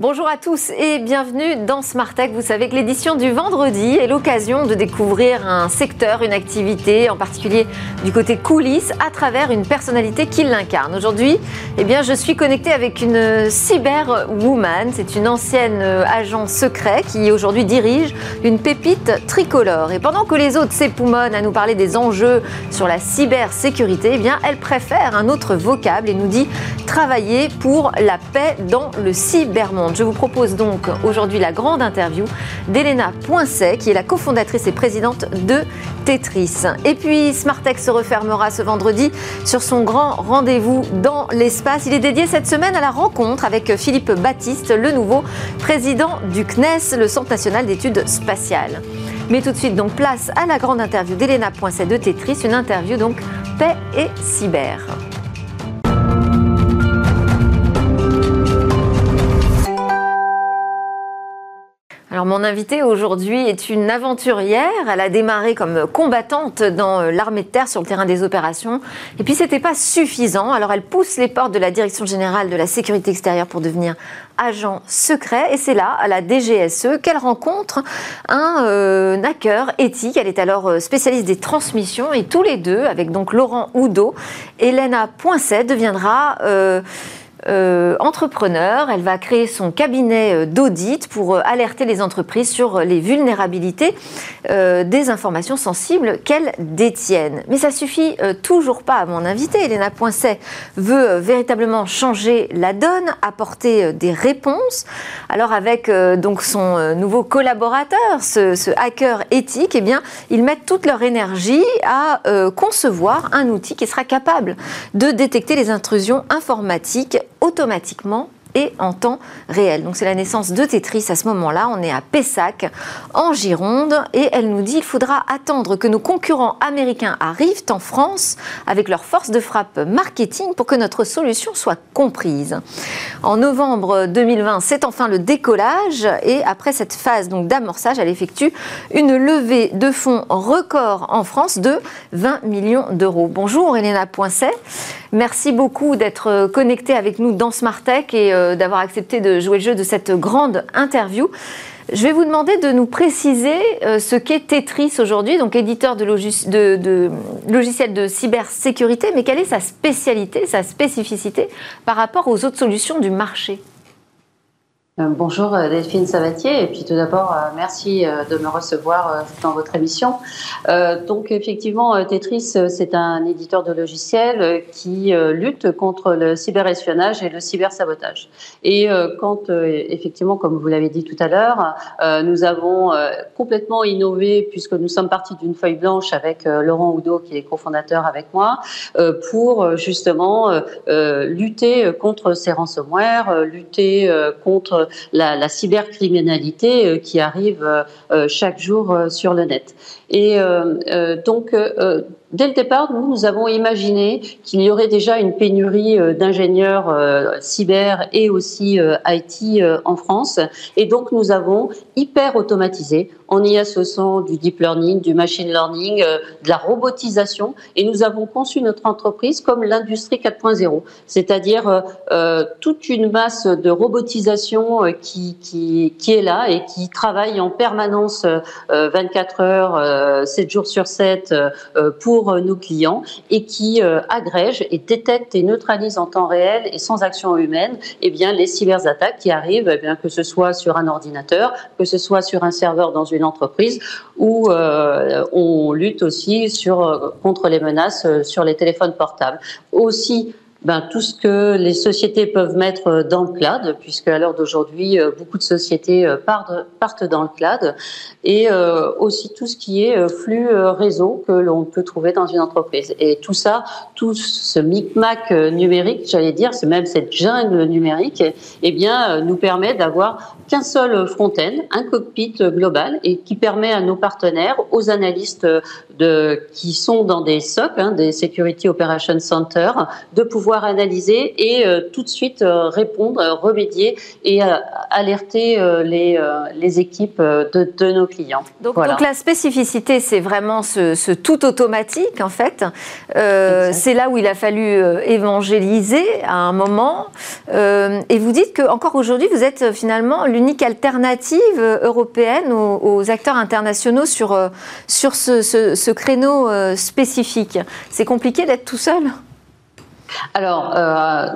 Bonjour à tous et bienvenue dans Smart Tech. Vous savez que l'édition du vendredi est l'occasion de découvrir un secteur, une activité, en particulier du côté coulisses, à travers une personnalité qui l'incarne. Aujourd'hui, eh bien, je suis connectée avec une cyberwoman. C'est une ancienne agent secret qui aujourd'hui dirige une pépite tricolore. Et pendant que les autres s'époumonnent à nous parler des enjeux sur la cybersécurité, eh bien, elle préfère un autre vocable et nous dit travailler pour la paix dans le cybermonde. Je vous propose donc aujourd'hui la grande interview d'Elena Poincet, qui est la cofondatrice et présidente de Tetris. Et puis Smartech se refermera ce vendredi sur son grand rendez-vous dans l'espace. Il est dédié cette semaine à la rencontre avec Philippe Baptiste, le nouveau président du CNES, le Centre national d'études spatiales. Mais tout de suite, donc, place à la grande interview d'Elena Poincet de Tetris, une interview donc paix et cyber. Mon invitée aujourd'hui est une aventurière. Elle a démarré comme combattante dans l'armée de terre sur le terrain des opérations. Et puis c'était pas suffisant. Alors elle pousse les portes de la direction générale de la sécurité extérieure pour devenir agent secret. Et c'est là, à la DGSE, qu'elle rencontre un euh, hacker éthique. Elle est alors euh, spécialiste des transmissions et tous les deux, avec donc Laurent Oudot, Elena Poincet deviendra euh, euh, entrepreneur. Elle va créer son cabinet euh, d'audit pour euh, alerter les entreprises sur les vulnérabilités des informations sensibles qu'elles détiennent. Mais ça suffit toujours pas à mon invité. Elena Poincet veut véritablement changer la donne, apporter des réponses. Alors avec donc son nouveau collaborateur, ce, hacker éthique, eh bien, ils mettent toute leur énergie à concevoir un outil qui sera capable de détecter les intrusions informatiques automatiquement et en temps réel. Donc c'est la naissance de Tetris à ce moment-là. On est à Pessac, en Gironde, et elle nous dit il faudra attendre que nos concurrents américains arrivent en France avec leur force de frappe marketing pour que notre solution soit comprise. En novembre 2020, c'est enfin le décollage, et après cette phase donc d'amorçage, elle effectue une levée de fonds record en France de 20 millions d'euros. Bonjour Elena Poincet, merci beaucoup d'être connectée avec nous dans Smart Tech et euh, d'avoir accepté de jouer le jeu de cette grande interview. Je vais vous demander de nous préciser euh, ce qu'est Tetris aujourd'hui, donc éditeur de, de, logiciels de cybersécurité, mais quelle est sa spécialité, sa spécificité par rapport aux autres solutions du marché? euh, bonjour euh, Delphine Savatier et puis tout d'abord euh, merci de me recevoir dans votre émission. Donc effectivement Tetris c'est un éditeur de logiciels qui lutte contre le cyberespionnage et le cybersabotage. Et quand effectivement comme vous l'avez dit tout à l'heure nous avons complètement innové puisque nous sommes partis d'une feuille blanche avec Laurent Oudot qui est cofondateur avec moi pour justement lutter contre ces ransomware, lutter contre la, cybercriminalité euh, qui arrive euh, euh, chaque jour sur le net. Et donc, Dès le départ, nous, nous avons imaginé qu'il y aurait déjà une pénurie d'ingénieurs cyber et aussi IT en France. Et donc, nous avons hyper automatisé en y associant du deep learning, du machine learning, de la robotisation. Et nous avons conçu notre entreprise comme l'industrie 4.0, c'est-à-dire toute une masse de robotisation qui, qui, qui, est là et qui travaille en permanence 24 euh, heures, 7 euh, jours sur 7 euh, pour nos clients et qui agrège et détecte et neutralise en temps réel et sans action humaine eh bien, les cyberattaques qui arrivent, eh bien, que ce soit sur un ordinateur, que ce soit sur un serveur dans une entreprise ou on lutte aussi sur, contre les menaces sur les téléphones portables. Aussi, ben, tout ce que les sociétés peuvent mettre dans le cloud, puisque à l'heure d'aujourd'hui, euh, beaucoup de sociétés euh, partent, dans le cloud, et euh, aussi tout ce qui est flux réseau que l'on peut trouver dans une entreprise. Et tout ça, tout ce micmac numérique, j'allais dire, c'est même cette jungle numérique, eh bien, nous permet d'avoir qu'un seul front-end, un cockpit global, et qui permet à nos partenaires, aux analystes de, qui sont dans des SOC, hein, des Security Operations Center, de pouvoir pouvoir analyser et tout de suite répondre, remédier et alerter les, les équipes de, de nos clients. Donc, donc la spécificité, c'est vraiment ce, ce, tout automatique en fait. c'est là où il a fallu évangéliser à un moment. et vous dites que encore aujourd'hui, vous êtes finalement l'unique alternative européenne aux, acteurs internationaux sur, sur ce, ce, ce créneau spécifique. C'est compliqué d'être tout seul? Alors, euh,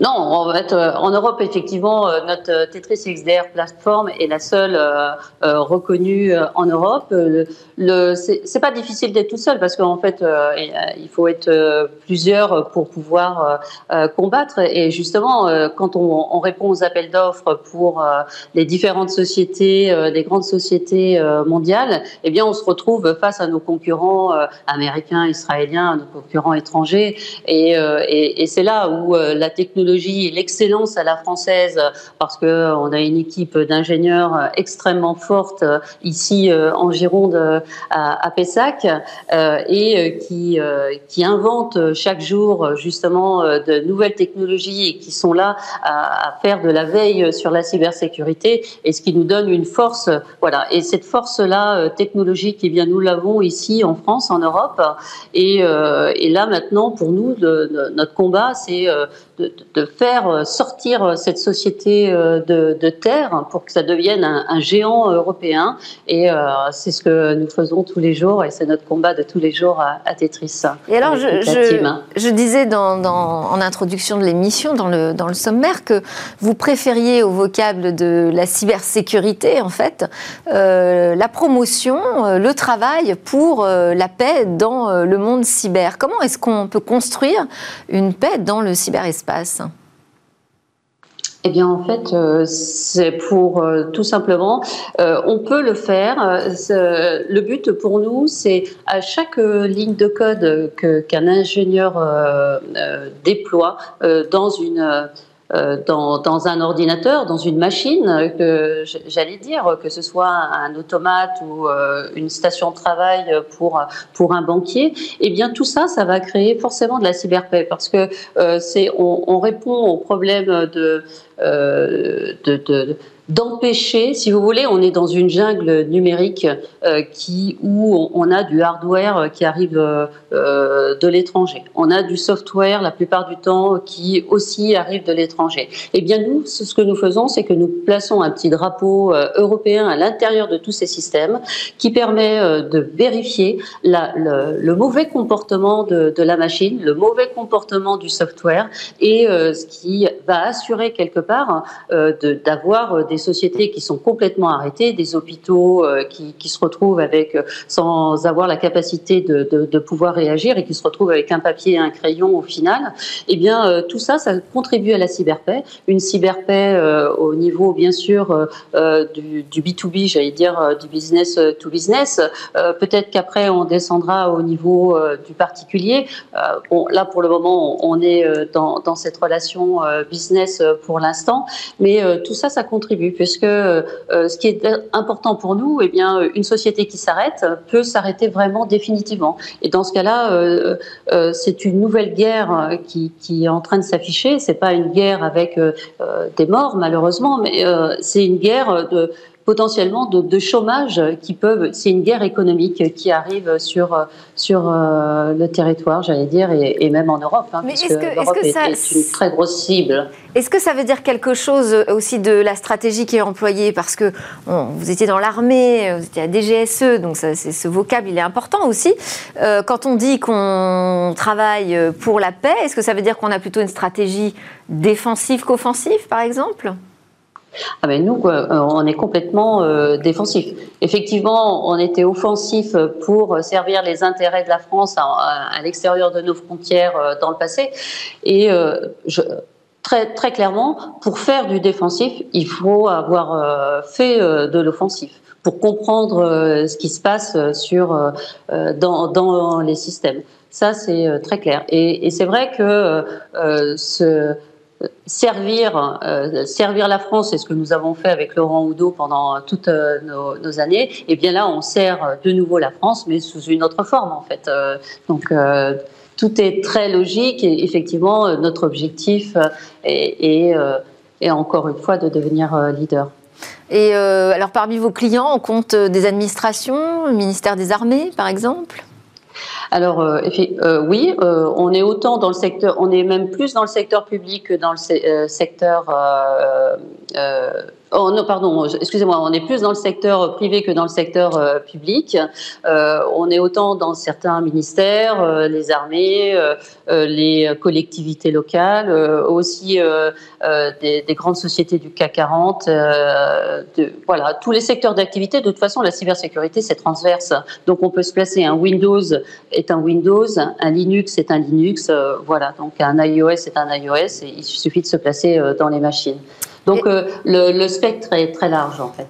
non, euh, en Europe, effectivement, euh, notre Tetris XDR plateforme est la seule reconnue en Europe. Le, c'est pas difficile d'être tout seul parce qu'en fait, il faut être plusieurs pour pouvoir combattre. Et justement, quand on, on répond aux appels d'offres pour les différentes sociétés, les grandes sociétés mondiales, eh bien, on se retrouve face à nos concurrents américains, israéliens, nos concurrents étrangers, et et, c'est là où euh, la technologie et l'excellence à la française, parce que euh, on a une équipe d'ingénieurs euh, extrêmement forte ici en Gironde à, Pessac et qui qui invente chaque jour justement de nouvelles technologies et qui sont là à, faire de la veille sur la cybersécurité et ce qui nous donne une force. Voilà. Et cette force-là technologique, eh bien nous l'avons ici en France, en Europe. Et, là maintenant, pour nous, notre combat, c'est euh, de, faire euh, sortir euh, cette société de, terre pour que ça devienne un, géant européen. Et c'est ce que nous faisons tous les jours et c'est notre combat de tous les jours à, Tetris. Et alors, je, disais dans, en introduction de l'émission, dans le, dans le sommaire, que vous préfériez au vocable de la cybersécurité, en fait, la promotion, le travail pour la paix dans le monde cyber. Comment est-ce qu'on peut construire une paix dans le cyberespace? Eh bien, en fait, euh, c'est pour euh, tout simplement, euh, on peut le faire. le but pour nous, c'est à chaque ligne de code qu'un ingénieur déploie dans une dans, dans, un ordinateur, dans une machine, que j'allais dire, que ce soit un automate ou euh, une station de travail pour pour un banquier, eh bien tout ça, ça va créer forcément de la cyberpaix parce que euh, c'est on, on, répond aux problèmes de, de, de d'empêcher, si vous voulez, on est dans une jungle numérique euh, qui où on a du hardware qui arrive euh, euh, de l'étranger. On a du software la plupart du temps qui aussi arrive de l'étranger. Eh bien nous, ce que nous faisons, c'est que nous plaçons un petit drapeau européen à l'intérieur de tous ces systèmes qui permet de vérifier le, mauvais comportement de, la machine, le mauvais comportement du software et ce qui va assurer quelque part d'avoir des sociétés qui sont complètement arrêtées, des hôpitaux euh, qui, se retrouvent avec euh, sans avoir la capacité de, pouvoir réagir et qui se retrouvent avec un papier et un crayon au final. Eh bien, euh, tout ça, ça contribue à la cyberpaix. Une cyberpaix au niveau, bien sûr, du, du B2B, j'allais dire, du business to business. Peut-être qu'après, on descendra au niveau du particulier. Bon, là, pour le moment, on est dans, dans cette relation business pour l'instant, mais tout ça, ça contribue puisque euh, ce qui est important pour nous, eh bien, une société qui s'arrête peut s'arrêter vraiment définitivement. Et dans ce cas-là, euh, euh, c'est une nouvelle guerre qui, qui, est en train de s'afficher. C'est pas une guerre avec des morts, malheureusement, mais c'est une guerre de potentiellement de, de, chômage qui peuvent. C'est une guerre économique qui arrive sur sur euh, le territoire, j'allais dire, et, et, même en Europe. Hein, Mais est-ce que, est, que ça, est, une très grosse cible. Est-ce que ça veut dire quelque chose aussi de la stratégie qui est employée? Parce que vous étiez dans l'armée, vous étiez à DGSE, donc ça, ce vocable il est important aussi. Euh, quand on dit qu'on travaille pour la paix, est-ce que ça veut dire qu'on a plutôt une stratégie défensive qu'offensive, par exemple? Ah ben nous, euh, on est complètement euh, défensif. Effectivement, on était offensif pour servir les intérêts de la France à, l'extérieur de nos frontières euh, dans le passé. Et très, très clairement, pour faire du défensif, il faut avoir fait de l'offensif pour comprendre ce qui se passe sur, dans, les systèmes. Ça, c'est très clair. Et c'est vrai que ce servir, euh, servir la France, c'est ce que nous avons fait avec Laurent Oudot pendant toutes euh, nos, années. Et bien là, on sert de nouveau la France, mais sous une autre forme en fait. Euh, donc tout est très logique et effectivement, notre objectif est, est encore une fois de devenir leader. Et alors, parmi vos clients, on compte des administrations, le ministère des Armées, par exemple? Alors euh, euh, oui, euh, on est autant dans le secteur, on est même plus dans le secteur public que dans le secteur Oh, non, pardon, excusez-moi, on est plus dans le secteur privé que dans le secteur euh, public. Euh, on est autant dans certains ministères, euh, les armées, les collectivités locales, aussi des, des, grandes sociétés du CAC 40. De, voilà, tous les secteurs d'activité. De toute façon, la cybersécurité, c'est transverse. Donc, on peut se placer. Un Windows est un Windows, un Linux est un Linux. voilà, donc un iOS est un iOS. Et il suffit de se placer dans les machines. Donc euh, le, spectre est très large en fait.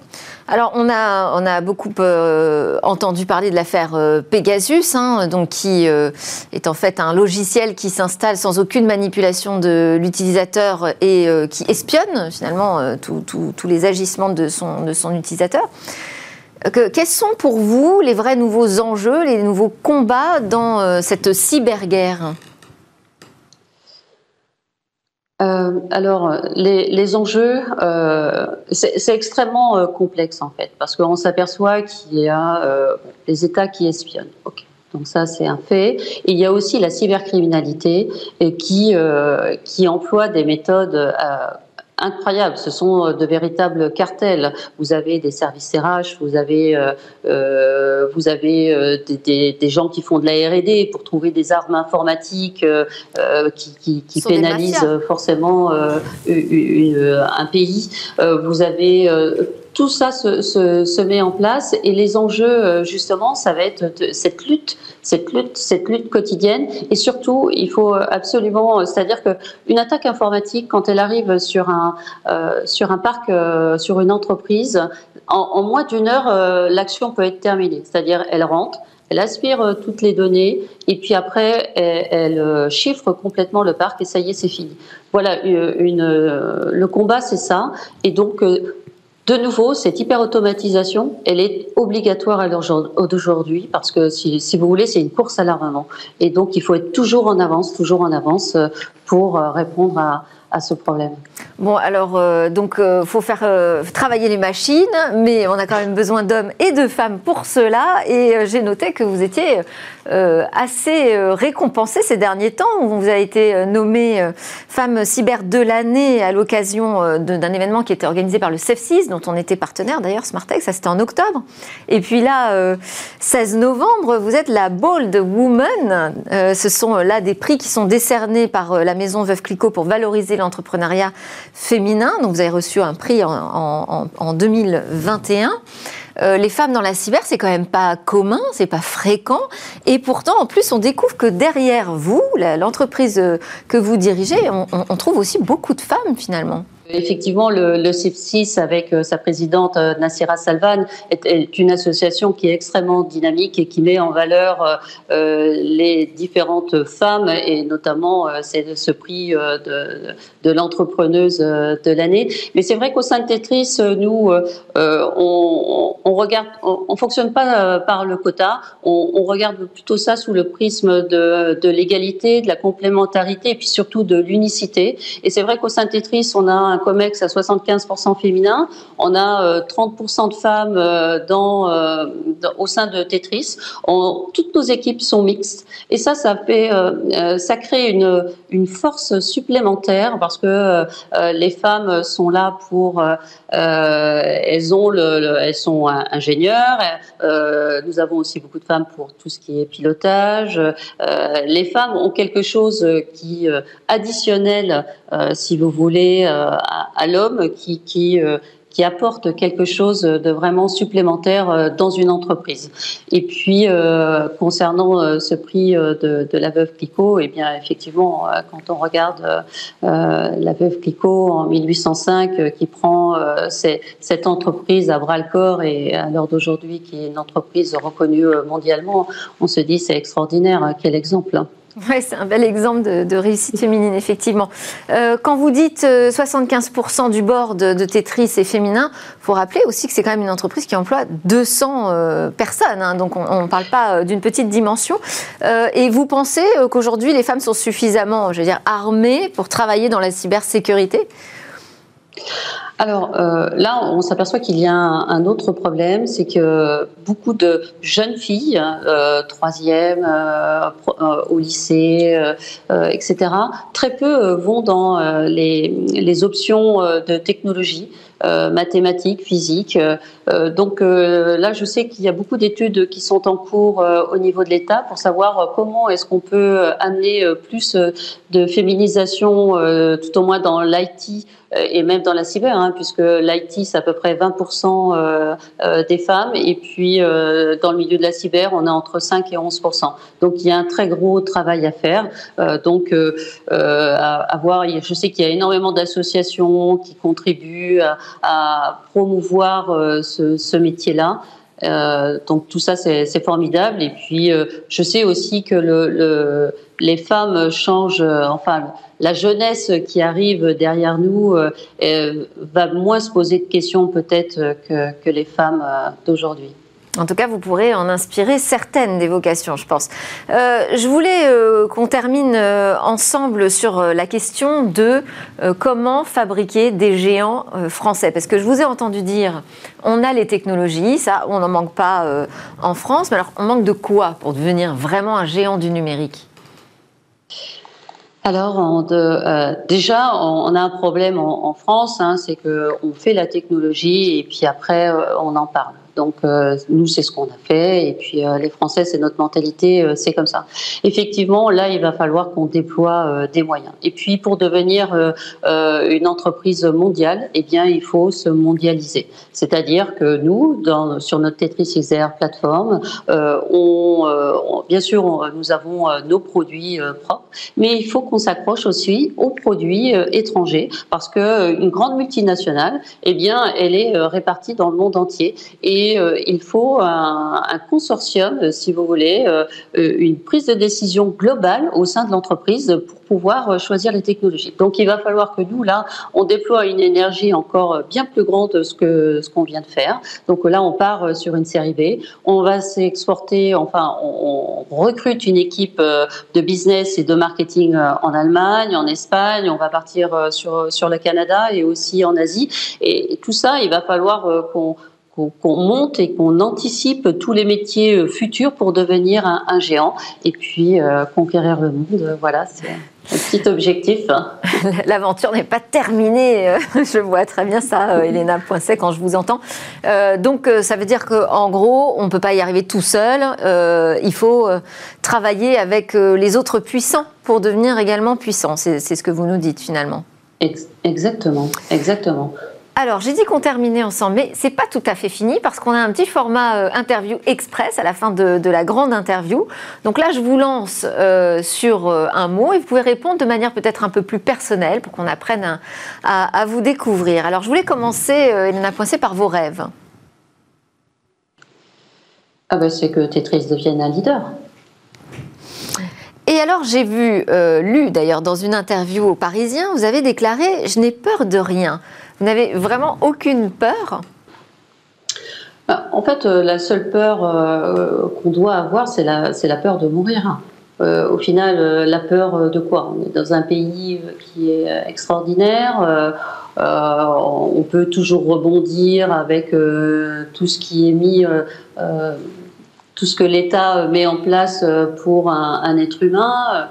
Alors on a, on a beaucoup euh, entendu parler de l'affaire euh, Pegasus, hein, donc qui est en fait un logiciel qui s'installe sans aucune manipulation de l'utilisateur et qui espionne finalement tous les agissements de son, de son utilisateur. quels sont pour vous les vrais nouveaux enjeux, les nouveaux combats dans cette cyberguerre? Euh, alors, les, les enjeux, euh, c'est extrêmement euh, complexe en fait, parce qu'on s'aperçoit qu'il y a euh, les États qui espionnent. Okay. Donc ça, c'est un fait. Et il y a aussi la cybercriminalité qui, qui emploie des méthodes incroyables. Ce sont euh, de véritables cartels. Vous avez des services RH, vous avez, euh, euh vous avez euh, des, des, gens qui font de la R&D pour trouver des armes informatiques euh, qui, qui, qui pénalisent forcément une, un pays. vous avez tout ça se, se, se, met en place et les enjeux, justement, ça va être cette lutte cette lutte, cette lutte quotidienne. Et surtout, il faut absolument, c'est-à-dire qu'une attaque informatique, quand elle arrive sur un, euh, sur un parc, euh, sur une entreprise, en, moins d'une heure, euh, l'action peut être terminée. C'est-à-dire, elle rentre, elle aspire toutes les données et puis après, elle, chiffre complètement le parc et ça y est, c'est fini. Voilà, une, le combat, c'est ça. Et donc, de nouveau, cette hyper-automatisation, elle est obligatoire à d'aujourd'hui parce que si, si, vous voulez, c'est une course à l'armement. Et donc, il faut être toujours en avance, toujours en avance euh, pour euh, répondre à, à ce problème. Bon, alors, euh, donc, faut faire travailler les machines, mais on a quand même besoin d'hommes et de femmes pour cela. Et j'ai noté que vous étiez assez récompensée ces derniers temps. Vous avez été nommée femme cyber de l'année à l'occasion d'un événement qui était organisé par le CEF6, dont on était partenaire d'ailleurs, Smartech, ça c'était en octobre. Et puis là, 16 novembre, vous êtes la Bold Woman. ce sont là des prix qui sont décernés par la maison Veuve Clicquot pour valoriser l'entrepreneuriat féminin. Donc vous avez reçu un prix en, 2021. Euh, les femmes dans la cyber, c'est quand même pas commun, c'est pas fréquent, et pourtant, en plus, on découvre que derrière vous, l'entreprise que vous dirigez, on trouve aussi beaucoup de femmes finalement. Effectivement, le, le CIF6 avec euh, sa présidente euh, Nassira Salvan est, une association qui est extrêmement dynamique et qui met en valeur euh, les différentes femmes et notamment c'est ce prix de, l'entrepreneuse de l'année. Mais c'est vrai qu'au sein de Tetris, nous, on, on, regarde, on, fonctionne pas par le quota, on, regarde plutôt ça sous le prisme de, de l'égalité, de la complémentarité et puis surtout de l'unicité. Et c'est vrai qu'au sein de Tetris, on a COMEX à 75% féminin. On a 30% euh, de femmes euh, dans, euh, au sein de Tetris. toutes nos équipes sont mixtes. Et ça, ça fait, ça crée une, une force supplémentaire parce que les femmes sont là pour, elles ont le, elles sont ingénieures. nous avons aussi beaucoup de femmes pour tout ce qui est pilotage. les femmes ont quelque chose qui additionnel, si vous voulez, à, l'homme qui, qui, euh, qui apporte quelque chose de vraiment supplémentaire euh, dans une entreprise. Et puis, euh, concernant ce prix de, la veuve Clicquot, eh bien, effectivement, quand on regarde la veuve Clicquot en 1805, qui prend cette entreprise à bras le corps et à l'heure d'aujourd'hui, qui est une entreprise reconnue mondialement, on se dit c'est extraordinaire, quel exemple. Oui, c'est un bel exemple de, réussite féminine, effectivement. Euh, quand vous dites 75% du board de, Tetris est féminin, il faut rappeler aussi que c'est quand même une entreprise qui emploie 200 personnes, hein, donc on ne parle pas d'une petite dimension. et vous pensez qu'aujourd'hui, les femmes sont suffisamment, je veux dire, armées pour travailler dans la cybersécurité? Alors euh, là, on s'aperçoit qu'il y a un, autre problème, c'est que beaucoup de jeunes filles, euh, troisième, euh, au lycée, etc., très peu vont dans les, options de technologie. Euh, mathématiques, physique. Euh, donc euh, là, je sais qu'il y a beaucoup d'études qui sont en cours au niveau de l'État pour savoir comment est-ce qu'on peut amener plus de féminisation, tout au moins dans l'IT et même dans la cyber, hein, puisque l'IT, c'est à peu près 20% des femmes, et puis dans le milieu de la cyber, on est entre 5 et 11%. Donc il y a un très gros travail à faire. donc à, voir, je sais qu'il y a énormément d'associations qui contribuent à, à promouvoir euh, ce, métier-là. Euh, donc tout ça c'est formidable et puis euh, je sais aussi que le, les femmes changent enfin la jeunesse qui arrive derrière nous va moins se poser de questions peut-être que, que, les femmes d'aujourd'hui. En tout cas, vous pourrez en inspirer certaines des vocations, je pense. Euh, je voulais euh, qu'on termine euh, ensemble sur la question de comment fabriquer des géants français. Parce que je vous ai entendu dire, on a les technologies, ça, on n'en manque pas en France. Mais alors, on manque de quoi pour devenir vraiment un géant du numérique? Alors, déjà, on, a un problème en, France, hein, c'est qu'on fait la technologie et puis après, on en parle. Donc euh, nous, c'est ce qu'on a fait. Et puis euh, les Français, c'est notre mentalité, euh, c'est comme ça. Effectivement, là, il va falloir qu'on déploie des moyens. Et puis pour devenir une entreprise mondiale, eh bien, il faut se mondialiser. C'est-à-dire que nous, dans, sur notre Tetris XR plateforme, on, bien sûr, nous avons nos produits propres, mais il faut qu'on s'accroche aussi aux produits étrangers parce que une grande multinationale, eh bien, elle est répartie dans le monde entier et euh, il faut un, consortium, euh, si vous voulez, euh, une prise de décision globale au sein de l'entreprise pour pouvoir choisir les technologies. Donc il va falloir que nous, là, on déploie une énergie encore bien plus grande que ce qu'on vient de faire. Donc là, on part sur une série B. On va s'exporter, enfin, on, recrute une équipe de business et de marketing en Allemagne, en Espagne. On va partir sur le Canada et aussi en Asie. Et tout ça, il va falloir qu'on qu'on monte et qu'on anticipe tous les métiers euh, futurs pour devenir un, géant et puis euh, conquérir le monde. Voilà, c'est un petit objectif. L'aventure n'est pas terminée. Euh, je vois très bien ça, Elena Poincet, quand je vous entends. donc, ça veut dire qu'en gros, on ne peut pas y arriver tout seul. il faut travailler avec les autres puissants pour devenir également puissant. C'est ce que vous nous dites finalement. Exactement, exactement. Alors, j'ai dit qu'on terminait ensemble, mais c'est pas tout à fait fini parce qu'on a un petit format euh, interview express à la fin de, la grande interview. Donc là, je vous lance euh, sur euh, un mot et vous pouvez répondre de manière peut-être un peu plus personnelle pour qu'on apprenne à, vous découvrir. Alors, je voulais commencer, Elena Poincé, par vos rêves. Ah ben, c'est que Tetris devienne un leader. Et alors, j'ai vu, lu d'ailleurs dans une interview au Parisien, vous avez déclaré Je n'ai peur de rien. Vous n'avez vraiment aucune peur bah, En fait, euh, la seule peur euh, qu'on doit avoir, c'est la, la, peur de mourir. Euh, au final, la peur de quoi? On est dans un pays qui est extraordinaire. on peut toujours rebondir avec tout ce qui est mis, tout ce que l'État met en place pour un être humain.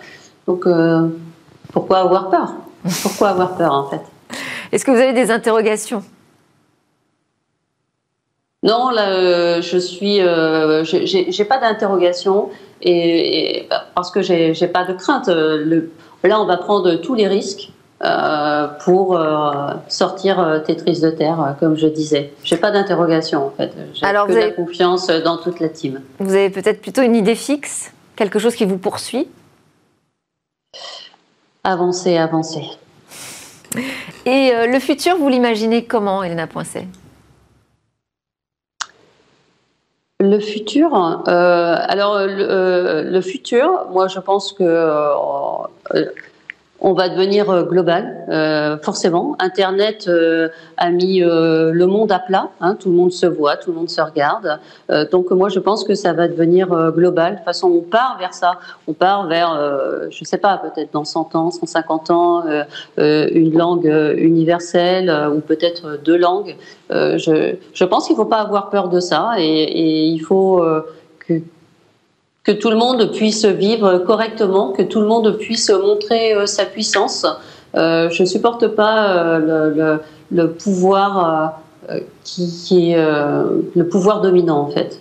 Donc, pourquoi avoir peur? Pourquoi avoir peur en fait? Est-ce que vous avez des interrogations? Non, là, euh, je suis, euh, j'ai pas d'interrogation et, bah, parce que j'ai pas de crainte. Le, là, on va prendre tous les risques euh, pour sortir Tetris de terre, comme je disais. J'ai pas d'interrogation en fait. J'ai que la confiance dans toute la team. Vous avez peut-être plutôt une idée fixe, quelque chose qui vous poursuit? Avancer, avancer. Et euh, le futur, vous l'imaginez comment, Elena Poincet? Le futur, alors le, futur, moi je pense que on va devenir euh, global, euh, forcément. Internet euh, a mis le monde à plat, hein, tout le monde se voit, tout le monde se regarde. donc moi, je pense que ça va devenir global. De toute façon, on part vers ça. On part vers, je ne sais pas, peut-être dans 100 ans, 150 ans, une langue universelle ou peut-être deux langues. Je, pense qu'il ne faut pas avoir peur de ça et, et il faut que que tout le monde puisse vivre correctement, que tout le monde puisse montrer euh, sa puissance. Euh, je ne supporte pas euh, le, pouvoir qui, est le pouvoir dominant en fait.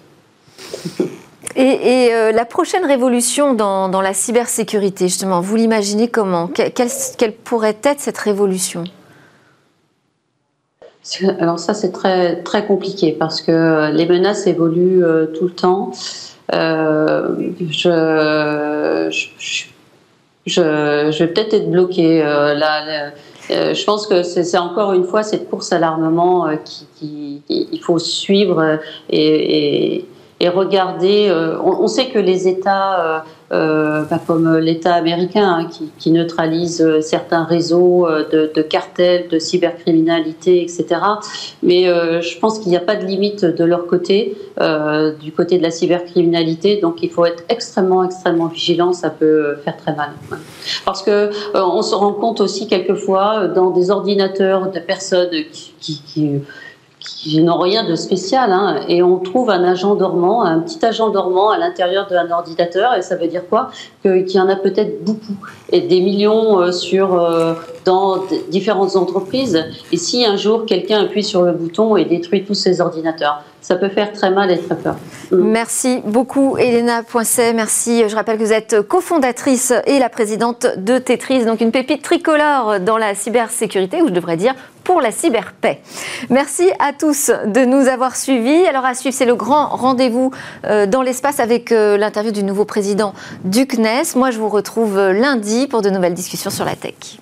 Et, la prochaine révolution dans, la cybersécurité, justement, vous l'imaginez comment? Quelle, pourrait être cette révolution? Alors ça, c'est très, très compliqué parce que les menaces évoluent tout le temps. Euh, je, je, vais peut-être être bloquée. Euh, là, euh, je pense que c'est encore une fois cette course à l'armement qui, qui, il faut suivre et, regarder. On, sait que les États euh, comme l'État américain hein, qui, neutralise euh, certains réseaux euh, de, cartels, de cybercriminalité, etc. Mais je pense qu'il n'y a pas de limite de leur côté, du côté de la cybercriminalité. Donc il faut être extrêmement, extrêmement vigilant. Ça peut faire très mal. Parce que on se rend compte aussi quelquefois dans des ordinateurs de personnes qui n'ont rien de spécial, hein, et on trouve un agent dormant, un petit agent dormant à l'intérieur d'un ordinateur, et ça veut dire quoi? Qu'il y en a peut-être beaucoup, et des millions euh, sur, euh, dans différentes entreprises. Et si un jour quelqu'un appuie sur le bouton et détruit tous ces ordinateurs, ça peut faire très mal et très peur. Mm. Merci beaucoup, Elena Poincet. Merci. Je rappelle que vous êtes cofondatrice et la présidente de Tetris, donc une pépite tricolore dans la cybersécurité, ou je devrais dire pour la cyberpaix. Merci à tous de nous avoir suivis. Alors à suivre, c'est le grand rendez-vous euh, dans l'espace avec euh, l'interview du nouveau président du CNES. Moi, je vous retrouve lundi pour de nouvelles discussions sur la tech.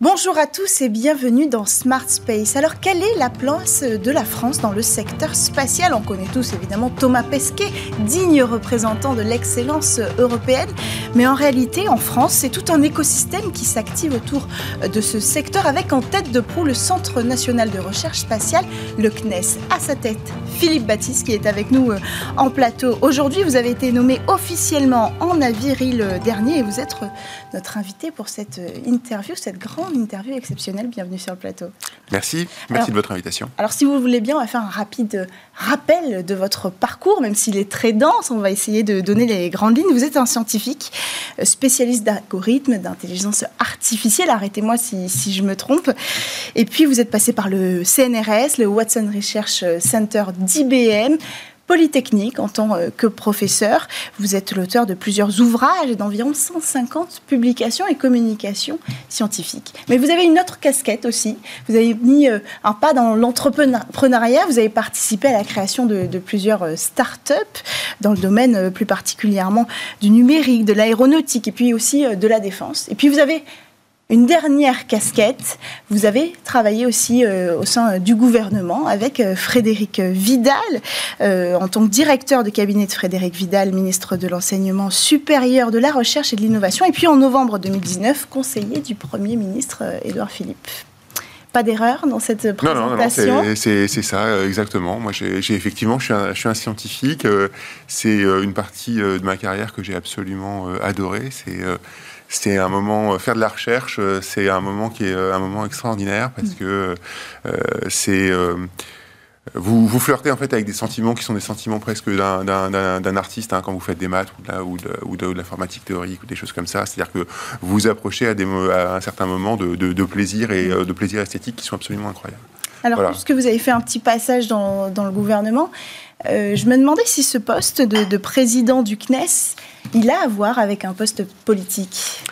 Bonjour à tous et bienvenue dans Smart Space. Alors quelle est la place de la France dans le secteur spatial? On connaît tous évidemment Thomas Pesquet, digne représentant de l'excellence européenne, mais en réalité en France c'est tout un écosystème qui s'active autour de ce secteur avec en tête de proue le Centre national de recherche spatiale, le CNES. À sa tête, Philippe Baptiste qui est avec nous euh, en plateau. Aujourd'hui vous avez été nommé officiellement en avril dernier et vous êtes notre invité pour cette euh, interview, cette grande interview exceptionnelle. Bienvenue sur le plateau. Merci, merci de votre invitation. Alors si vous voulez bien, on va faire un rapide euh, rappel de votre parcours, même s'il est très dense, on va essayer de donner les grandes lignes. Vous êtes un scientifique, euh, spécialiste d'algorithmes, d'intelligence artificielle, arrêtez-moi si, si, je me trompe. Et puis vous êtes passé par le CNRS, le Watson Research Center d'IBM. Polytechnique en tant euh, que professeur. Vous êtes l'auteur de plusieurs ouvrages et d'environ 150 publications et communications scientifiques. Mais vous avez une autre casquette aussi. Vous avez mis euh, un pas dans l'entrepreneuriat. Vous avez participé à la création de, plusieurs euh, start-up dans le domaine plus particulièrement du numérique, de l'aéronautique et puis aussi de la défense. Et puis vous avez une dernière casquette, vous avez travaillé aussi euh, au sein du gouvernement avec euh, Frédéric Vidal, euh, en tant que directeur de cabinet de Frédéric Vidal, ministre de l'Enseignement supérieur, de la Recherche et de l'Innovation, et puis en novembre 2019, conseiller du Premier ministre Édouard Philippe pas d'erreur dans cette présentation. Non, non, non c'est ça, exactement. Moi, j'ai effectivement, je suis, un, je suis, un, scientifique. C'est une partie de ma carrière que j'ai absolument adorée. C'est c'est un moment euh, faire de la recherche, euh, c'est un moment qui est euh, un moment extraordinaire parce mm. que c'est vous, vous flirtez en fait avec des sentiments qui sont des sentiments presque d'un artiste hein, quand vous faites des maths ou de, ou de, l'informatique théorique ou des choses comme ça. C'est-à-dire que vous vous approchez à, des, à un certain moment de, de, plaisir et de plaisir esthétique qui sont absolument incroyables. Alors, puisque vous avez fait un petit passage dans, dans le gouvernement, je me demandais si ce poste de, président du CNES il a à voir avec un poste politique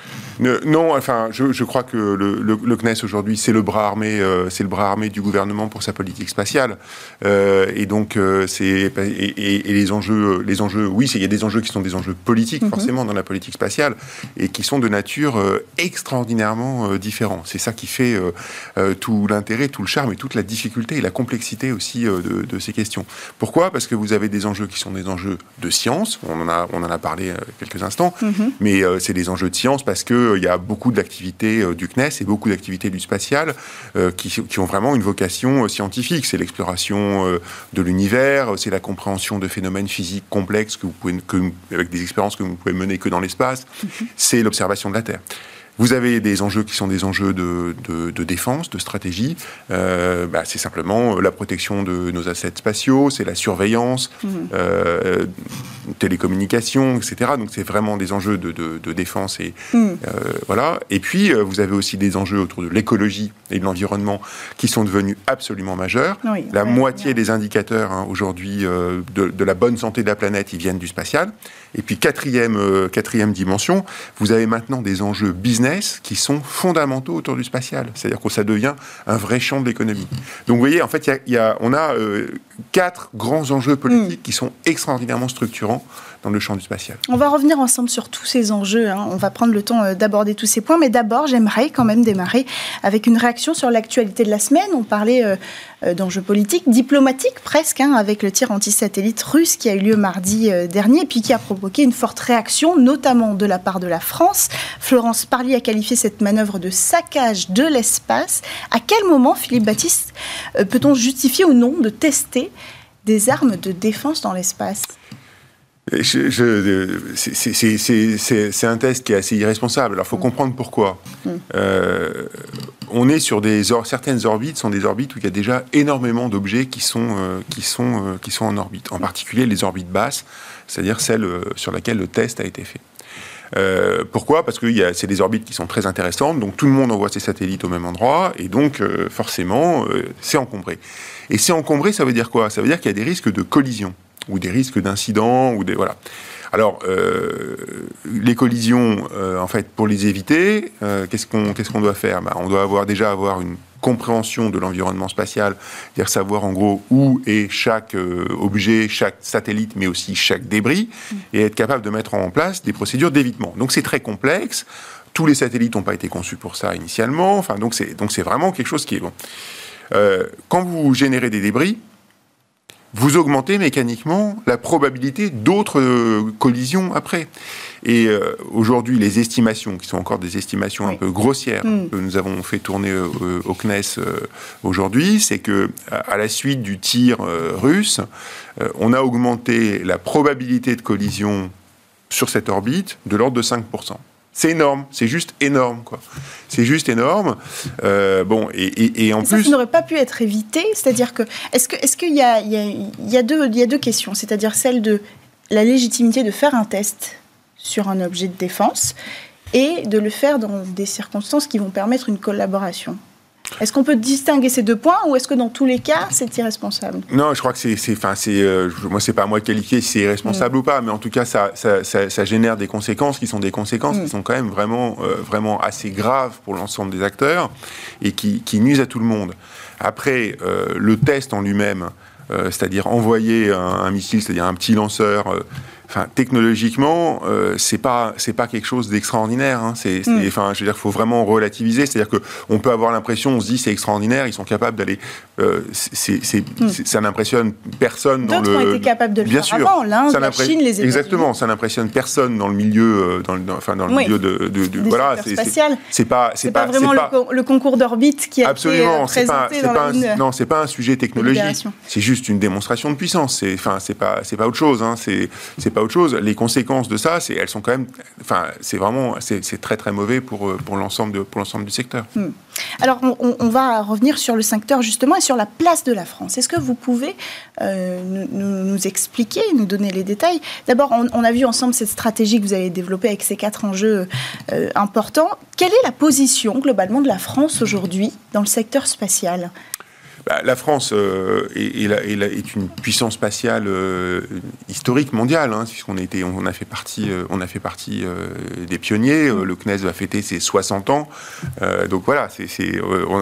non, enfin, je, crois que le, CNES aujourd'hui, c'est le bras armé, euh, c'est le bras armé du gouvernement pour sa politique spatiale. Euh, et donc, euh, c'est et, les enjeux, les enjeux, oui, il y a des enjeux qui sont des enjeux politiques mhm. forcément dans la politique spatiale et qui sont de nature extraordinairement différents. C'est ça qui fait tout l'intérêt, tout le charme et toute la difficulté et la complexité aussi de, ces questions. Pourquoi? Parce que vous avez des enjeux qui sont des enjeux de science. On en a, on en a parlé quelques instants, mhm. mais c'est des enjeux de science parce que il y a beaucoup d'activités euh, du CNES et beaucoup d'activités du spatial euh, qui, qui, ont vraiment une vocation euh, scientifique. C'est l'exploration de l'univers, c'est la compréhension de phénomènes physiques complexes que vous pouvez, que, avec des expériences que vous ne pouvez mener que dans l'espace. Mhm. C'est l'observation de la Terre. Vous avez des enjeux qui sont des enjeux de, de, défense, de stratégie. Euh, bah, c'est simplement la protection de nos assets spatiaux, c'est la surveillance, mmh. euh, télécommunications, etc. Donc c'est vraiment des enjeux de, de défense et mmh. euh, voilà. Et puis euh, vous avez aussi des enjeux autour de l'écologie et de l'environnement qui sont devenus absolument majeurs. la moitié des indicateurs hein, aujourd'hui euh, de, de, la bonne santé de la planète, ils viennent du spatial. Et puis quatrième, quatrième dimension, vous avez maintenant des enjeux business qui sont fondamentaux autour du spatial. C'est-à-dire que ça devient un vrai champ de l'économie. Donc vous voyez, en fait, y a, on a euh, quatre grands enjeux politiques mm. qui sont extraordinairement structurants dans le champ du spatial. On va revenir ensemble sur tous ces enjeux. Hein. On va prendre le temps euh, d'aborder tous ces points. Mais d'abord, j'aimerais quand même démarrer avec une réaction sur l'actualité de la semaine. On parlait euh, euh, d'enjeux politiques, diplomatiques presque, hein, avec le tir anti-satellite russe qui a eu lieu mardi dernier, puis qui a provoqué une forte réaction, notamment de la part de la France. Florence Parly a qualifié cette manœuvre de saccage de l'espace. À quel moment, Philippe Baptiste, peut-on justifier ou non de tester des armes de défense dans l'espace? Je, c'est un test qui est assez irresponsable. Alors, il faut mm. comprendre pourquoi. Mm. Euh, on est sur des certaines orbites, sont des orbites où il y a déjà énormément d'objets qui sont euh, qui sont euh, qui sont en orbite. En particulier les orbites basses, c'est-à-dire celles sur lesquelles le test a été fait. pourquoi? Parce que c'est des orbites qui sont très intéressantes, donc tout le monde envoie ses satellites au même endroit, et donc forcément, c'est encombré. Et c'est encombré, ça veut dire quoi? Ça veut dire qu'il y a des risques de collision ou des risques d'incidents ou des voilà. Alors euh, les collisions, euh, en fait, pour les éviter, euh, qu'est-ce qu'on qu'est-ce qu'on doit faire? Bah, On doit déjà avoir une compréhension de l'environnement spatial, c'est-à-dire savoir en gros où est chaque objet, chaque satellite, mais aussi chaque débris, et être capable de mettre en place des procédures d'évitement. Donc c'est très complexe. Tous les satellites n'ont pas été conçus pour ça initialement. Enfin, donc c'est donc c'est vraiment quelque chose qui est bon. quand vous générez des débris, vous augmentez mécaniquement la probabilité d'autres euh, collisions après. Et euh, aujourd'hui, les estimations, qui sont encore des estimations un peu grossières, mm. que nous avons fait tourner euh, au CNES aujourd'hui, c'est que à la suite du tir russe, on a augmenté la probabilité de collision sur cette orbite de l'ordre de 5%. C'est énorme, c'est juste énorme, quoi. C'est juste énorme. Euh, bon, et, en plus. Ça n'aurait pas pu être évité, c'est-à-dire que. Est-ce qu'il est y, a, y, a, deux, y a deux questions, c'est-à-dire celle de la légitimité de faire un test sur un objet de défense et de le faire dans des circonstances qui vont permettre une collaboration. Est-ce qu'on peut distinguer ces deux points ou est-ce que dans tous les cas, c'est irresponsable? Non, je crois que c'est. Enfin, c'est euh, moi, c'est pas à moi de qualifier si c'est irresponsable mm. ou pas, mais en tout cas, ça, ça, ça, génère des conséquences qui sont des conséquences qui mm. sont quand même vraiment, euh, vraiment assez graves pour l'ensemble des acteurs et qui, qui, nuisent à tout le monde. Après, euh, le test en lui-même, c'est-à-dire envoyer un, un missile, c'est-à-dire un petit lanceur enfin, technologiquement, euh, c'est pas c'est pas quelque chose d'extraordinaire. Hein. C'est, mm. enfin, je veux dire, faut vraiment relativiser. C'est-à-dire que on peut avoir l'impression, on se dit c'est extraordinaire, ils sont capables d'aller. Euh, mm. ça n'impressionne personne dans le. ont été capables de le Bien faire sûr. avant. L'Inde, la Chine, les États-Unis. Exactement, ça n'impressionne personne dans le milieu, euh, dans, le, enfin dans le milieu de, de, de voilà, c'est. C'est pas c'est pas, vraiment le, concours d'orbite qui a absolument, été présenté dans pas, la Non, c'est pas un sujet technologique. C'est juste une démonstration de puissance. C'est enfin c'est pas c'est pas autre chose. Hein. C'est pas autre chose. Les conséquences de ça, c'est, elles sont quand même, enfin, c'est vraiment, c'est, très très mauvais pour, euh, pour l'ensemble de, pour l'ensemble du secteur. Hmm. Alors, on, va revenir sur le secteur justement et sur la place de la France. Est-ce que vous pouvez euh, nous, expliquer, nous donner les détails? D'abord, on, a vu ensemble cette stratégie que vous avez développée avec ces quatre enjeux euh, importants. Quelle est la position globalement de la France aujourd'hui dans le secteur spatial? Bah, La France euh, est, une puissance spatiale euh, historique mondiale, hein, puisqu'on on a fait partie, partie des pionniers. le CNES va fêter ses 60 ans. donc voilà,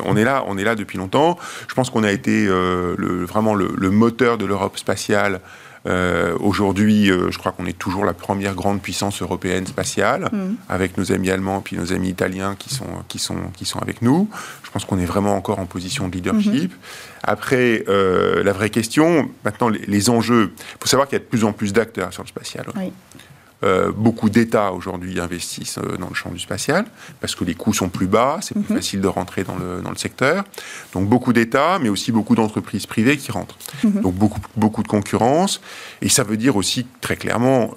on, est là, on est là depuis longtemps. Je pense qu'on a été vraiment le moteur de l'Europe spatiale euh, aujourd'hui, euh, je crois qu'on est toujours la première grande puissance européenne spatiale, mm. avec nos amis allemands et nos amis italiens qui sont, qui sont, qui sont avec nous. Je pense qu'on est vraiment encore en position de leadership. Mm-hmm. Après, euh, la vraie question, maintenant, les, enjeux, il faut savoir qu'il y a de plus en plus d'acteurs sur le spatial. Oui. Euh, beaucoup d'États aujourd'hui investissent euh, dans le champ du spatial parce que les coûts sont plus bas, c'est plus mhm. facile de rentrer dans le, dans le secteur. Donc beaucoup d'États, mais aussi beaucoup d'entreprises privées qui rentrent. Mhm. Donc beaucoup, beaucoup de concurrence. Et ça veut dire aussi très clairement,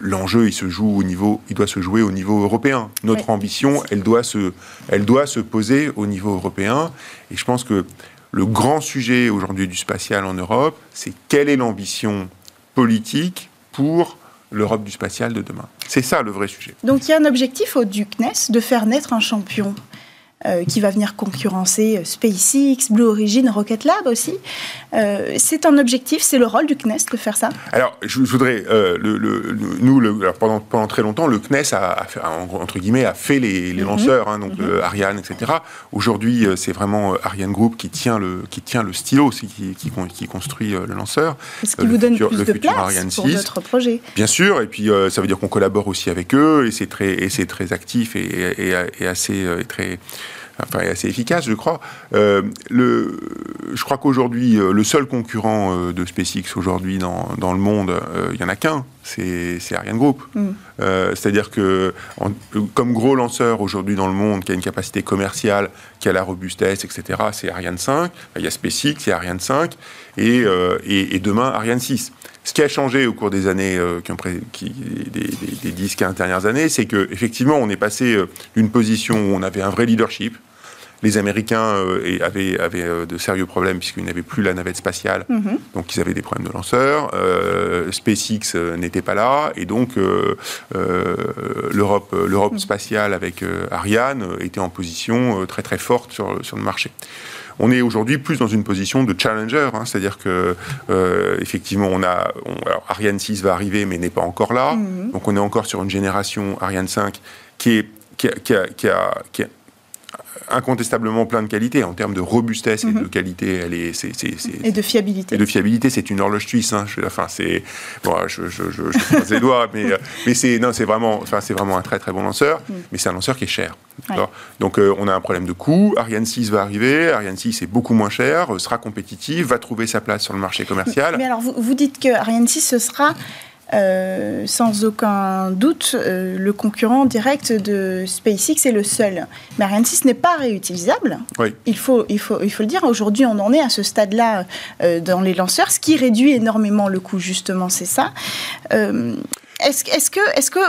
l'enjeu, il se joue au niveau, il doit se jouer au niveau européen. Notre ambition, elle doit, se, elle doit se poser au niveau européen. Et je pense que le grand sujet aujourd'hui du spatial en Europe, c'est quelle est l'ambition politique pour l'Europe du spatial de demain. C'est ça le vrai sujet. Donc il y a un objectif au du CNES de faire naître un champion. Euh, qui va venir concurrencer euh, SpaceX, Blue Origin, Rocket Lab aussi. Euh, c'est un objectif, c'est le rôle du CNES de faire ça Alors, je, voudrais, le, nous, pendant, pendant très longtemps, le CNES a, fait, entre guillemets, a fait les, mhm. lanceurs, hein, donc mhm. Ariane, etc. Aujourd'hui, c'est vraiment Ariane Group qui tient le, qui tient le stylo, qui, qui, qui construit le lanceur. Ce qui vous donne plus de place Ariane pour votre projet. Bien sûr, et puis ça veut dire qu'on collabore aussi avec eux, et c'est très, et très actif et, et assez très enfin, est assez efficace, je crois. Euh, le, je crois qu'aujourd'hui, euh, le seul concurrent euh, de SpaceX aujourd'hui dans, dans, le monde, il n'y en a qu'un, c'est Ariane Group. Mm. C'est-à-dire que, comme gros lanceur aujourd'hui dans le monde, qui a une capacité commerciale, qui a la robustesse, etc., c'est Ariane 5. Il y a SpaceX, il y a Ariane 5, et, et, et demain Ariane 6. Ce qui a changé au cours des années, qui ont qui, des, des, des 10-15 dernières années, c'est qu'effectivement, on est passé d'une position où on avait un vrai leadership, les Américains euh, avaient, euh, de sérieux problèmes puisqu'ils n'avaient plus la navette spatiale, mhm. donc ils avaient des problèmes de lanceurs. Euh, SpaceX n'était pas là, et donc l'Europe, l'Europe mhm. spatiale avec Ariane était en position très très forte sur, sur le marché on est aujourd'hui plus dans une position de challenger, hein, c'est-à-dire que effectivement on a Ariane 6 va arriver mais n'est pas encore là, mhm. donc on est encore sur une génération Ariane 5 qui est qui qui a, qui a incontestablement plein de qualités. En termes de robustesse et de mhm. qualité, elle est, c'est, et de fiabilité. Et de fiabilité, c'est une horloge suisse. Hein. Je, enfin, c'est, bon, je, je, je, les doigts, mais, mais c'est, non, c'est vraiment, enfin, c'est vraiment un très très bon lanceur, mhm. mais c'est un lanceur qui est cher. Donc, euh, on a un problème de coût. Ariane 6 va arriver. Ariane 6 est beaucoup moins cher, sera compétitive, va trouver sa place sur le marché commercial. Mais alors, vous, vous dites que Ariane 6, ce sera euh, sans aucun doute, euh, le concurrent direct de SpaceX est le seul. Mais Ariane 6 n'est pas réutilisable. Il, faut, il, faut, il faut le dire. Aujourd'hui, on en est à ce stade-là euh, dans les lanceurs, ce qui réduit énormément le coût, justement, c'est ça. est-ce, est-ce que. Est-ce que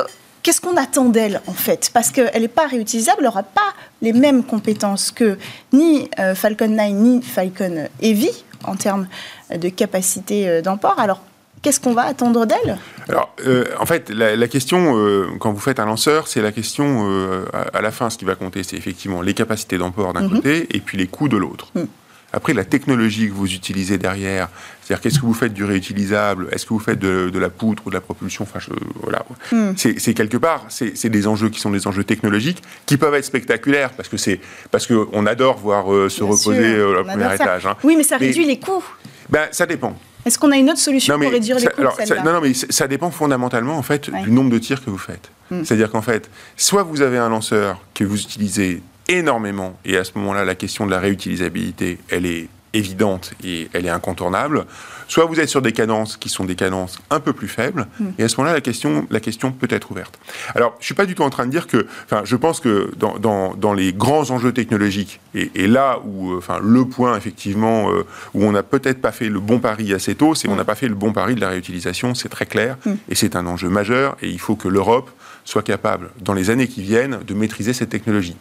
Qu'est-ce qu'on attend d'elle en fait? Parce qu'elle n'est pas réutilisable, elle n'aura pas les mêmes compétences que ni Falcon 9 ni Falcon Heavy en termes de capacité d'emport. Alors Qu'est-ce qu'on va attendre d'elle? Alors, euh, en fait, la, question, euh, quand vous faites un lanceur, c'est la question, euh, à, la fin, ce qui va compter, c'est effectivement les capacités d'emport d'un mhm. côté et puis les coûts de l'autre. Mhm. Après, la technologie que vous utilisez derrière, c'est-à-dire qu'est-ce que vous faites du réutilisable, est-ce que vous faites de, la poutre ou de la propulsion, enfin, voilà. Mhm. C'est quelque part, c'est des enjeux qui sont des enjeux technologiques qui peuvent être spectaculaires parce que c'est parce qu'on adore voir se reposer au premier étage. Hein. Oui, mais ça réduit les coûts. Ben, ça dépend. Est-ce qu'on a une autre solution pour réduire les coûts Non, non, mais ça dépend fondamentalement en fait du nombre de tirs que vous faites. Hmm. C'est-à-dire qu'en fait, soit vous avez un lanceur que vous utilisez énormément, et à ce moment-là, la question de la réutilisabilité, elle est évidente et elle est incontournable. Soit vous êtes sur des cadences qui sont des cadences un peu plus faibles, hmm. et à ce moment-là, la question, la question peut être ouverte. Alors, je ne suis pas du tout en train de dire que, enfin, je pense que dans, dans, dans les grands enjeux technologiques, et, et là où, euh, enfin, le point, effectivement, euh, où on n'a peut-être pas fait le bon pari assez tôt, c'est qu'on hmm. n'a pas fait le bon pari de la réutilisation, c'est très clair, hmm. et c'est un enjeu majeur, et il faut que l'Europe soit capable, dans les années qui viennent, de maîtriser cette technologie.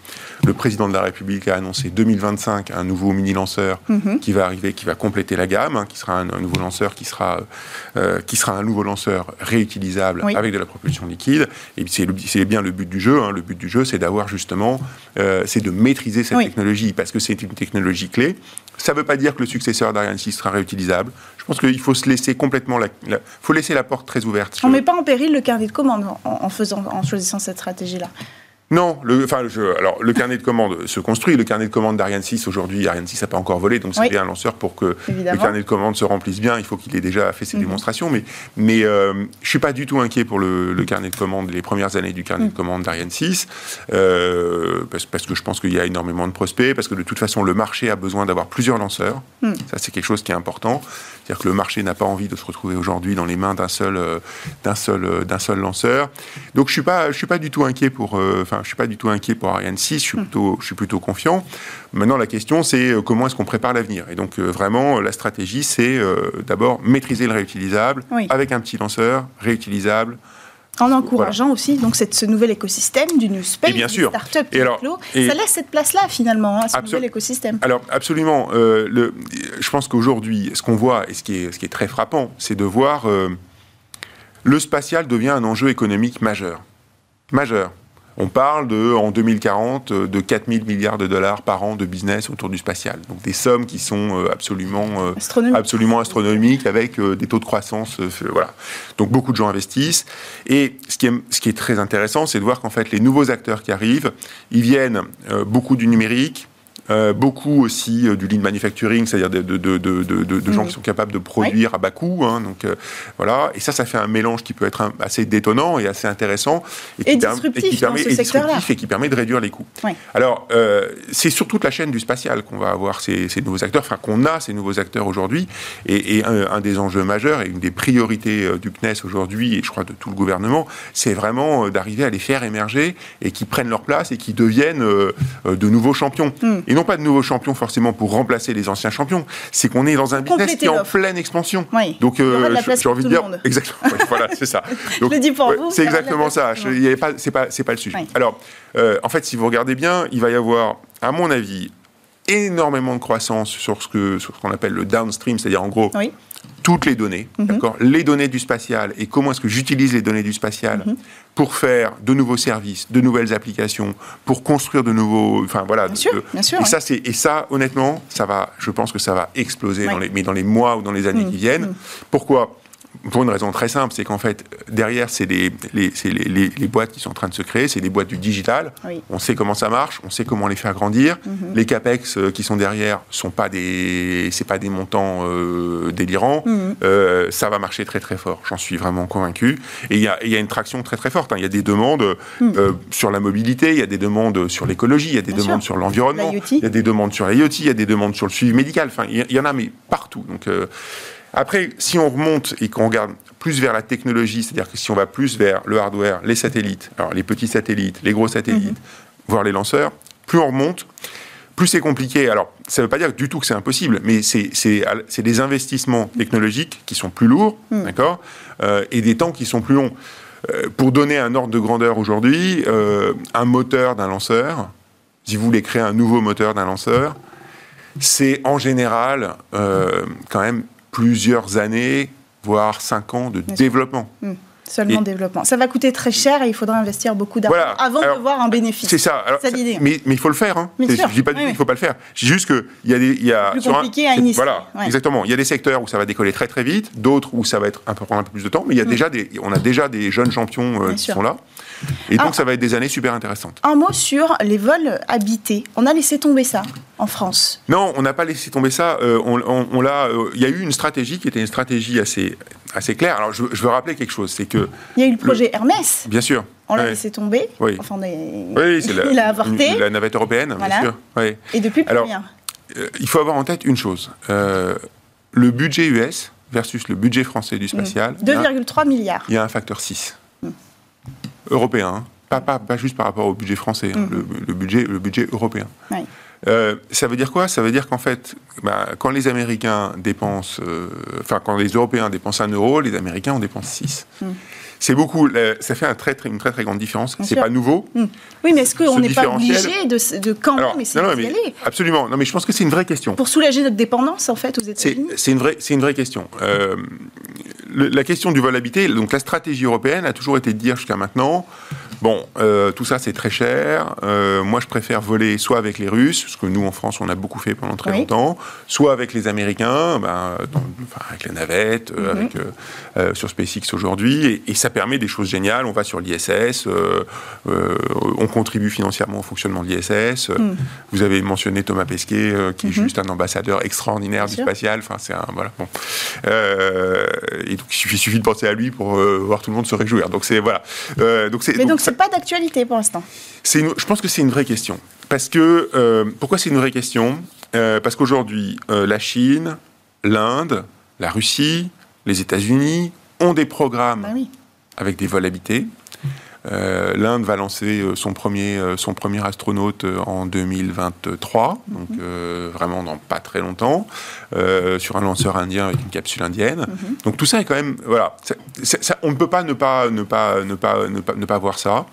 Le président de la République a annoncé 2025 un nouveau mini-lanceur mhm. qui va arriver, qui va compléter la gamme, hein, qui sera un, nouveau lanceur, qui sera, euh, qui sera un nouveau lanceur réutilisable avec de la propulsion liquide. Et c'est bien le but du jeu. Hein. Le but du jeu, c'est d'avoir justement, euh, c'est de maîtriser cette technologie parce que c'est une technologie clé Ça ne veut pas dire que le successeur d'Ariane 6 sera réutilisable. Je pense qu'il faut se laisser complètement, la, faut laisser la porte très ouverte. On ne met pas en péril le carnet de commande en, faisant, en choisissant cette stratégie-là. Non, le, enfin, alors le carnet de commande se construit. Le carnet de commande d'Ariane 6 aujourd'hui, Ariane 6 n'a pas encore volé, donc c'est bien un lanceur pour que le carnet de commande se remplisse bien. Il faut qu'il ait déjà fait ses mhm. démonstrations, mais mais euh, je suis pas du tout inquiet pour le, carnet de commande, les premières années du carnet de mhm. commande d'Ariane 6, euh, parce, que je pense qu'il y a énormément de prospects, parce que de toute façon le marché a besoin d'avoir plusieurs lanceurs. Mhm. Ça c'est quelque chose qui est important. C'est-à-dire que le marché n'a pas envie de se retrouver aujourd'hui dans les mains d'un seul, euh, d'un seul, d'un seul lanceur. Donc je suis pas, je suis pas du tout inquiet pour, euh, je suis pas du tout inquiet pour Ariane 6. Je suis hmm. plutôt, je suis plutôt confiant. Maintenant la question c'est comment est-ce qu'on prépare l'avenir? Et donc vraiment la stratégie c'est d'abord maîtriser le réutilisable avec un petit lanceur réutilisable en encourageant aussi donc cette, ce nouvel écosystème du new space, bien sûr. start-up, et alors, et ça laisse cette place-là finalement, hein, ce nouvel écosystème. Alors absolument, euh, le, je pense qu'aujourd'hui, ce qu'on voit et ce qui est, ce qui est très frappant, c'est de voir euh, le spatial devient un enjeu économique majeur, majeur. On parle de, en 2040 euh, de 4 000 milliards de dollars par an de business autour du spatial. Donc des sommes qui sont euh, absolument, euh, absolument astronomiques avec des taux de croissance. voilà. Donc beaucoup de gens investissent. Et ce qui est, ce qui est très intéressant, c'est de voir qu'en fait les nouveaux acteurs qui arrivent, ils viennent beaucoup du numérique, euh, beaucoup aussi euh, du lean manufacturing, c'est-à-dire de, de, de, de gens qui sont capables de produire à bas coût. Hein, donc euh, voilà, et ça, ça fait un mélange qui peut être assez détonnant et assez intéressant et, qui, qui permet et disruptif et qui permet de réduire les coûts. Alors c'est sur toute la chaîne du spatial qu'on va avoir ces, ces, nouveaux acteurs, enfin qu'on a ces nouveaux acteurs aujourd'hui. Et, et un, des enjeux majeurs et une des priorités du CNES aujourd'hui et je crois de tout le gouvernement, c'est vraiment d'arriver à les faire émerger et qui prennent leur place et qui deviennent de nouveaux champions. Hmm et non pas de nouveaux champions forcément pour remplacer les anciens champions, c'est qu'on est dans un business qui est en pleine expansion. Oui. Donc, euh, j'ai envie de dire, exactement, voilà, c'est ça. Donc, Je le dis pour vous. C'est exactement ça. C'est pas, pas, pas le sujet. Alors, euh, en fait, si vous regardez bien, il va y avoir, à mon avis, énormément de croissance sur ce que, sur ce qu'on appelle le downstream, c'est-à-dire en gros. Oui toutes les données, mhm. d'accord Les données du spatial et comment est-ce que j'utilise les données du spatial mhm. pour faire de nouveaux services, de nouvelles applications, pour construire de nouveaux, enfin voilà. Bien sûr, bien sûr, et ça c'est et ça honnêtement, ça va, je pense que ça va exploser dans les, mais dans les mois ou dans les années mhm. qui viennent. Pourquoi? Pour une raison très simple, c'est qu'en fait, derrière, c'est les, les, les, les, boîtes qui sont en train de se créer, c'est des boîtes du digital. On sait comment ça marche, on sait comment les faire grandir. Mhm. Les capex euh, qui sont derrière sont pas des, c'est pas des montants euh, délirants. Mhm. Euh, ça va marcher très très fort, j'en suis vraiment convaincu. Et il y a, y a, une traction très très forte. Hein. Il y a des demandes mhm. sur la mobilité, il y a des demandes sur l'écologie, il y a des demandes sur l'environnement, il y a des demandes sur l'IoT, il y a des demandes sur le suivi médical. Enfin, il y, en a mais partout. Donc après, si on remonte et qu'on regarde plus vers la technologie, c'est-à-dire que si on va plus vers le hardware, les satellites, alors les petits satellites, les gros satellites, mhm. voire les lanceurs, plus on remonte, plus c'est compliqué. Alors, ça ne veut pas dire du tout que c'est impossible, mais c'est des investissements technologiques qui sont plus lourds, mhm. d'accord, euh, et des temps qui sont plus longs. Euh, pour donner un ordre de grandeur aujourd'hui, euh, un moteur d'un lanceur, si vous voulez créer un nouveau moteur d'un lanceur, c'est en général quand même plusieurs années, voire cinq ans de développement. Hmm. Seulement développement. Ça va coûter très cher et il faudra investir beaucoup d'argent avant de voir un bénéfice. C'est ça. l'idée. Mais, mais, il faut le faire. Hein. Je ne dis pas qu'il ne faut pas le faire. C'est juste qu'il y a des. Y a, plus compliqué à initier. Voilà, exactement. Il y a des secteurs où ça va décoller très très vite, d'autres où ça va être un peu, prendre un peu plus de temps, mais il y a hmm. déjà des, on a déjà des jeunes champions euh, qui sont là. Et donc, ça va être des années super intéressantes. Un mot sur les vols habités. On a laissé tomber ça en France Non, on n'a pas laissé tomber ça. Euh, on, l'a. Euh, il y a eu une stratégie qui était une stratégie assez, assez claire. Alors, je, veux rappeler quelque chose, c'est que. Il y a eu le projet Hermès. Bien sûr. On l'a laissé tomber. Oui. Enfin, oui, c'est la, il a avorté. La navette européenne, bien sûr. Oui. Et depuis, plus Alors, rien. Euh, il faut avoir en tête une chose. le budget US versus le budget français du spatial. 2,3 milliards. Il y a un facteur 6 européen, pas, pas, pas, juste par rapport au budget français, hein, mhm. le, budget, le budget européen. Euh, ça veut dire quoi? Ça veut dire qu'en fait, bah, quand les Américains dépensent, euh, enfin quand les Européens dépensent un euro, les Américains en dépensent 6. Mhm. C'est beaucoup, ça fait un très, très, une très très grande différence. C'est pas nouveau. Mhm. Oui, mais est-ce qu'on n'est pas obligé de, de quand même essayer d'y aller Absolument. Non, mais je pense que c'est une vraie question. Pour soulager notre dépendance, en fait, aux États-Unis? C'est une, vraie, une vraie question. Euh, la question du vol habité, donc la stratégie européenne a toujours été de dire jusqu'à maintenant, Bon, tout ça c'est très cher. moi je préfère voler soit avec les Russes, ce que nous en France on a beaucoup fait pendant très longtemps, soit avec les Américains, ben, avec la navette, mhm. avec, sur SpaceX aujourd'hui, et, ça permet des choses géniales. On va sur l'ISS, on contribue financièrement au fonctionnement de l'ISS. Mhm. Vous avez mentionné Thomas Pesquet, qui est mhm. juste un ambassadeur extraordinaire du spatial. Enfin, c'est un voilà. Bon. et donc il suffit, de penser à lui pour voir tout le monde se réjouir. Donc c'est voilà. donc c'est. Pas d'actualité pour l'instant. je pense que c'est une vraie question. Parce que, euh, pourquoi c'est une vraie question? Euh, Parce qu'aujourd'hui, euh, la Chine, l'Inde, la Russie, les États-Unis ont des programmes bah avec des vols habités. Euh, L'Inde va lancer euh, son premier, euh, son premier astronaute en 2023, donc mhm. vraiment dans pas très longtemps, sur un lanceur indien avec une capsule indienne. Mhm. Donc tout ça est quand même, voilà, on ne peut pas ne pas ne pas ne pas ne pas, ne pas voir ça.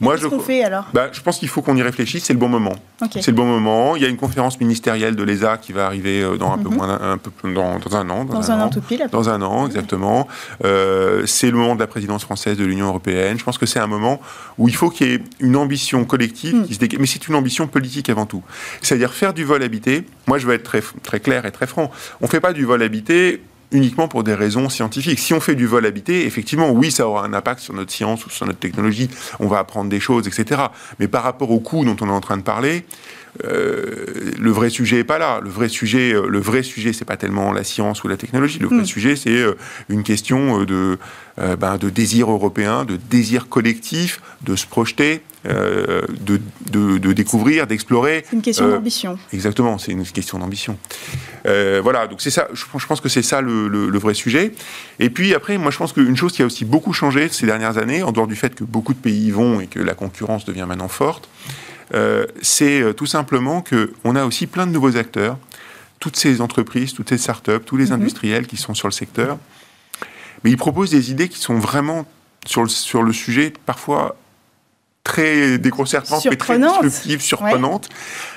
Moi, je, qu'on fait alors? Bah, Je pense qu'il faut qu'on y réfléchisse. C'est le bon moment. C'est le bon moment. Il y a une conférence ministérielle de l'ESA qui va arriver dans un peu mhm. moins un peu dans, dans un an. Dans, un, an, tout pile. Dans un an, exactement. c'est le moment de la présidence française de l'Union européenne. Je pense que c'est un moment où il faut qu'il y ait une ambition collective hmm. qui se Mais c'est une ambition politique avant tout. C'est-à-dire faire du vol habité. Moi, je veux être très, très clair et très franc. On ne fait pas du vol habité uniquement pour des raisons scientifiques. Si on fait du vol habité, effectivement, oui, ça aura un impact sur notre science ou sur notre technologie. On va apprendre des choses, etc. Mais par rapport au coût dont on est en train de parler, euh, le vrai sujet est pas là. Le vrai sujet, euh, le vrai sujet, c'est pas tellement la science ou la technologie. Le vrai mm. sujet, c'est euh, une question de, ben, de désir européen, de désir collectif, de se projeter, de, de, découvrir, d'explorer. C'est une question d'ambition. Exactement, c'est une question d'ambition. voilà, donc c'est ça. Je, je, pense que c'est ça le, le, vrai sujet. Et puis après, moi, je pense qu'une chose qui a aussi beaucoup changé ces dernières années, en dehors du fait que beaucoup de pays y vont et que la concurrence devient maintenant forte, euh, c'est euh, tout simplement qu'on a aussi plein de nouveaux acteurs, toutes ces entreprises, toutes ces startups, tous les mhm. industriels qui sont sur le secteur, mais ils proposent des idées qui sont vraiment sur le, sur le sujet parfois très déconcertantes, mais très disruptives, surprenantes,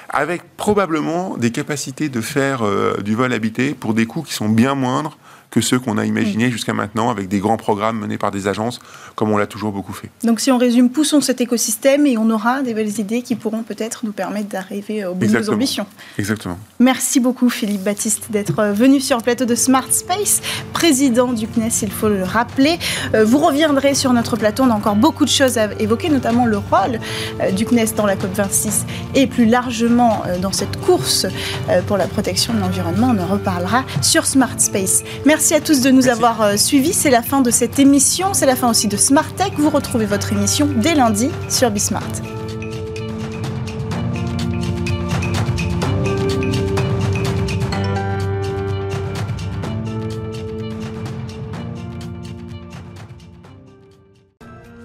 avec probablement des capacités de faire euh, du vol habité pour des coûts qui sont bien moindres que ceux qu'on a imaginés mm. jusqu'à maintenant avec des grands programmes menés par des agences, comme on l'a toujours beaucoup fait. Donc si on résume, poussons cet écosystème et on aura des belles idées qui pourront peut-être nous permettre d'arriver au bout de nos ambitions. Exactement. Merci beaucoup Philippe Baptiste d'être euh, venu sur le plateau de Smart Space, président du CNES, il faut le rappeler. Euh, vous reviendrez sur notre plateau, on a encore beaucoup de choses à évoquer, notamment le rôle euh, du CNES dans la COP26 et plus largement dans cette course pour la protection de l'environnement. On en reparlera sur Smart Space. Merci Merci à tous de nous avoir euh, suivis. C'est la fin de cette émission. C'est la fin aussi de Smart Tech. Vous retrouvez votre émission dès lundi sur Bismart.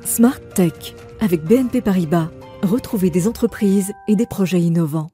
Smart Tech avec BNP Paribas. Retrouvez des entreprises et des projets innovants.